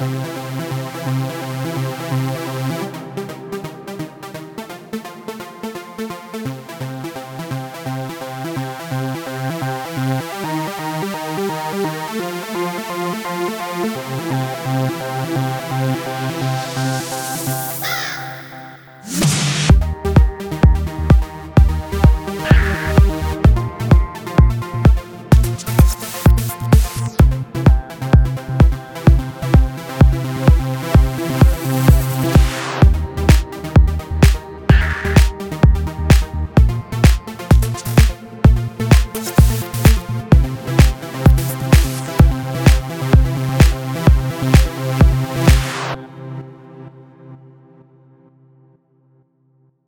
Bye.